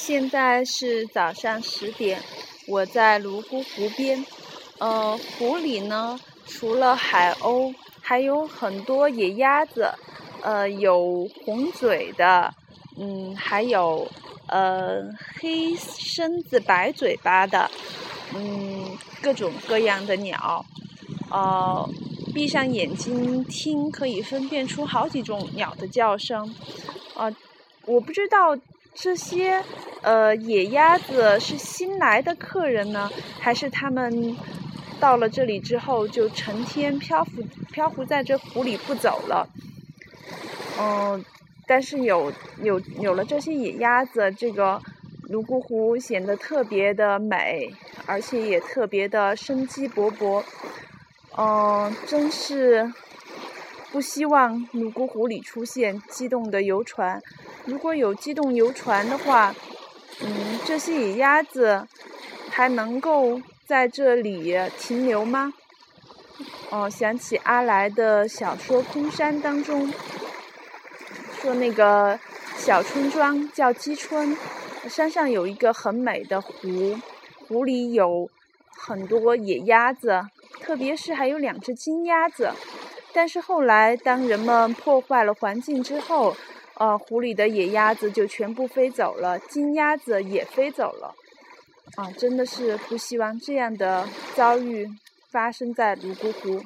现在是早上十点，我在泸沽湖边。呃，湖里呢，除了海鸥，还有很多野鸭子。呃，有红嘴的，嗯，还有呃黑身子白嘴巴的，嗯，各种各样的鸟。呃，闭上眼睛听，可以分辨出好几种鸟的叫声。啊，我不知道。这些呃野鸭子是新来的客人呢，还是他们到了这里之后就成天漂浮漂浮在这湖里不走了？嗯，但是有有有了这些野鸭子，这个泸沽湖显得特别的美，而且也特别的生机勃勃。嗯，真是不希望泸沽湖里出现机动的游船。如果有机动游船的话，嗯，这些野鸭子还能够在这里停留吗？哦，想起阿来的小说《空山》当中，说那个小村庄叫鸡村，山上有一个很美的湖，湖里有很多野鸭子，特别是还有两只金鸭子。但是后来，当人们破坏了环境之后，呃，湖里的野鸭子就全部飞走了，金鸭子也飞走了，啊，真的是不希望这样的遭遇发生在泸沽湖。